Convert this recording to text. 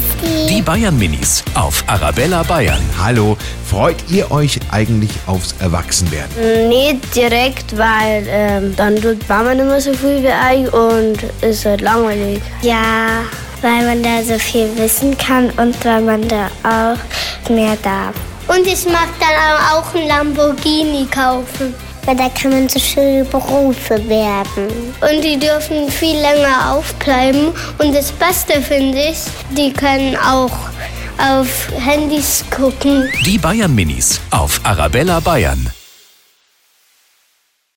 Christi. Die Bayern Minis auf Arabella Bayern. Hallo, freut ihr euch eigentlich aufs Erwachsenwerden? Nicht direkt, weil ähm, dann tut Mama nicht mehr so viel wie ich und ist halt langweilig. Ja, weil man da so viel wissen kann und weil man da auch mehr darf. Und ich mag dann auch einen Lamborghini kaufen. Weil da kann man so schöne Berufe werden. Und die dürfen viel länger aufbleiben. Und das Beste finde ich, die können auch auf Handys gucken. Die Bayern Minis auf Arabella Bayern.